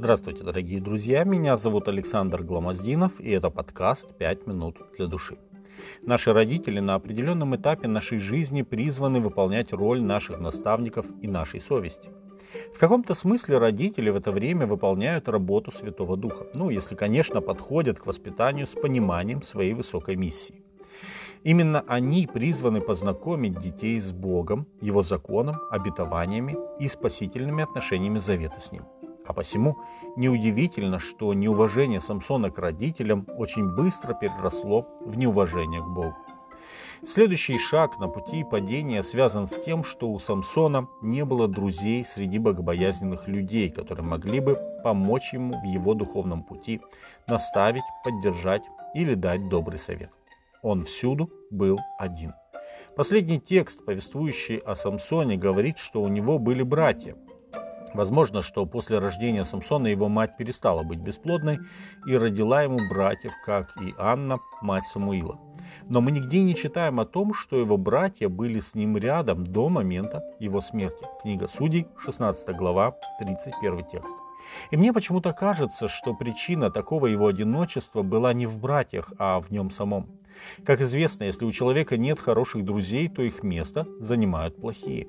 Здравствуйте, дорогие друзья, меня зовут Александр Гламоздинов, и это подкаст «Пять минут для души». Наши родители на определенном этапе нашей жизни призваны выполнять роль наших наставников и нашей совести. В каком-то смысле родители в это время выполняют работу Святого Духа, ну, если, конечно, подходят к воспитанию с пониманием своей высокой миссии. Именно они призваны познакомить детей с Богом, Его законом, обетованиями и спасительными отношениями завета с Ним. А посему неудивительно, что неуважение Самсона к родителям очень быстро переросло в неуважение к Богу. Следующий шаг на пути падения связан с тем, что у Самсона не было друзей среди богобоязненных людей, которые могли бы помочь ему в его духовном пути, наставить, поддержать или дать добрый совет. Он всюду был один. Последний текст, повествующий о Самсоне, говорит, что у него были братья. Возможно, что после рождения Самсона его мать перестала быть бесплодной и родила ему братьев, как и Анна, мать Самуила. Но мы нигде не читаем о том, что его братья были с ним рядом до момента его смерти. Книга Судей, 16 глава, 31 текст. И мне почему-то кажется, что причина такого его одиночества была не в братьях, а в нем самом. Как известно, если у человека нет хороших друзей, то их место занимают плохие.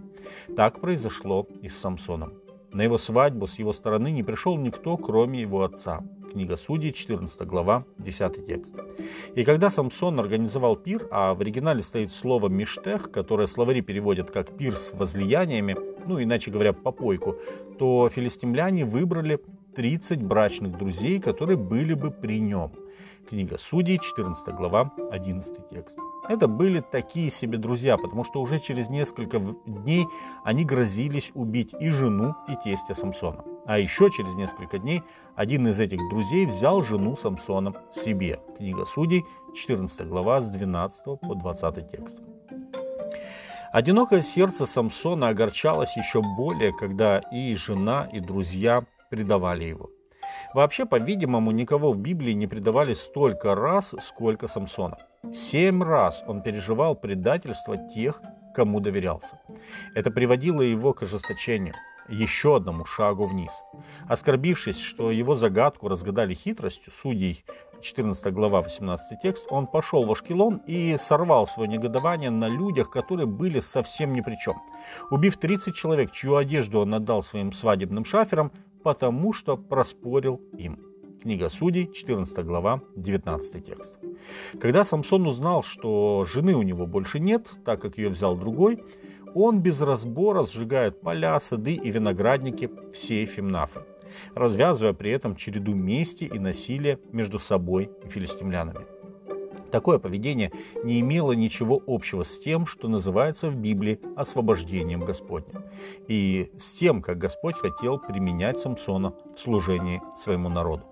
Так произошло и с Самсоном. На его свадьбу с его стороны не пришел никто, кроме его отца. Книга Судей, 14 глава, 10 текст. И когда Самсон организовал пир, а в оригинале стоит слово «миштех», которое словари переводят как «пир с возлияниями», ну, иначе говоря, попойку, то филистимляне выбрали 30 брачных друзей, которые были бы при нем. Книга Судей, 14 глава, 11 текст. Это были такие себе друзья, потому что уже через несколько дней они грозились убить и жену, и тестя Самсона. А еще через несколько дней один из этих друзей взял жену Самсона себе. Книга Судей, 14 глава, с 12 по 20 текст. Одинокое сердце Самсона огорчалось еще более, когда и жена, и друзья предавали его. Вообще, по-видимому, никого в Библии не предавали столько раз, сколько Самсона. Семь раз он переживал предательство тех, кому доверялся. Это приводило его к ожесточению, еще одному шагу вниз. Оскорбившись, что его загадку разгадали хитростью судей, 14 глава, 18 текст, он пошел в Ашкелон и сорвал свое негодование на людях, которые были совсем ни при чем. Убив 30 человек, чью одежду он отдал своим свадебным шаферам, потому что проспорил им. Книга Судей, 14 глава, 19 текст. Когда Самсон узнал, что жены у него больше нет, так как ее взял другой, он без разбора сжигает поля, сады и виноградники всей Фимнафы, развязывая при этом череду мести и насилия между собой и филистимлянами. Такое поведение не имело ничего общего с тем, что называется в Библии освобождением Господним, и с тем, как Господь хотел применять Самсона в служении своему народу.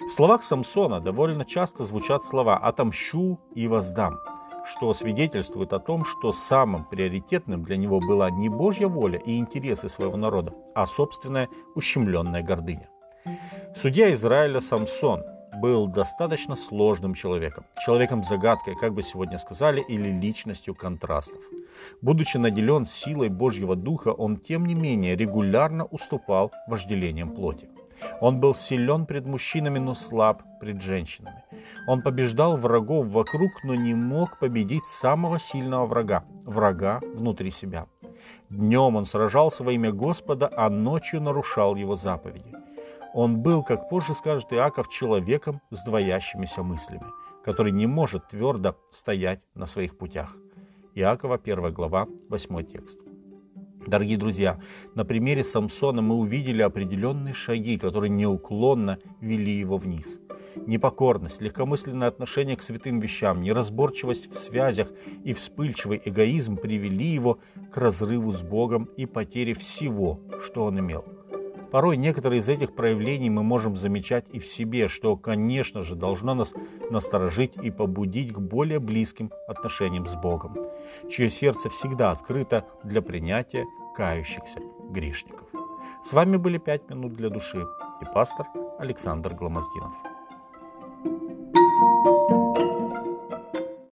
В словах Самсона довольно часто звучат слова «отомщу и воздам», что свидетельствует о том, что самым приоритетным для него была не Божья воля и интересы своего народа, а собственная ущемленная гордыня. Судья Израиля Самсон был достаточно сложным человеком, человеком-загадкой, как бы сегодня сказали, или личностью контрастов. Будучи наделен силой Божьего Духа, он, тем не менее, регулярно уступал вожделениям плоти. Он был силен пред мужчинами, но слаб пред женщинами. Он побеждал врагов вокруг, но не мог победить самого сильного врага, врага внутри себя. Днем он сражался во имя Господа, а ночью нарушал его заповеди. Он был, как позже скажет Иаков, человеком с двоящимися мыслями, который не может твердо стоять на своих путях. Иакова, 1 глава, 8 текст. Дорогие друзья, на примере Самсона мы увидели определенные шаги, которые неуклонно вели его вниз. Непокорность, легкомысленное отношение к святым вещам, неразборчивость в связях и вспыльчивый эгоизм привели его к разрыву с Богом и потере всего, что он имел – Порой некоторые из этих проявлений мы можем замечать и в себе, что, конечно же, должно нас насторожить и побудить к более близким отношениям с Богом, чье сердце всегда открыто для принятия кающихся грешников. С вами были «Пять минут для души» и пастор Александр Гломоздинов.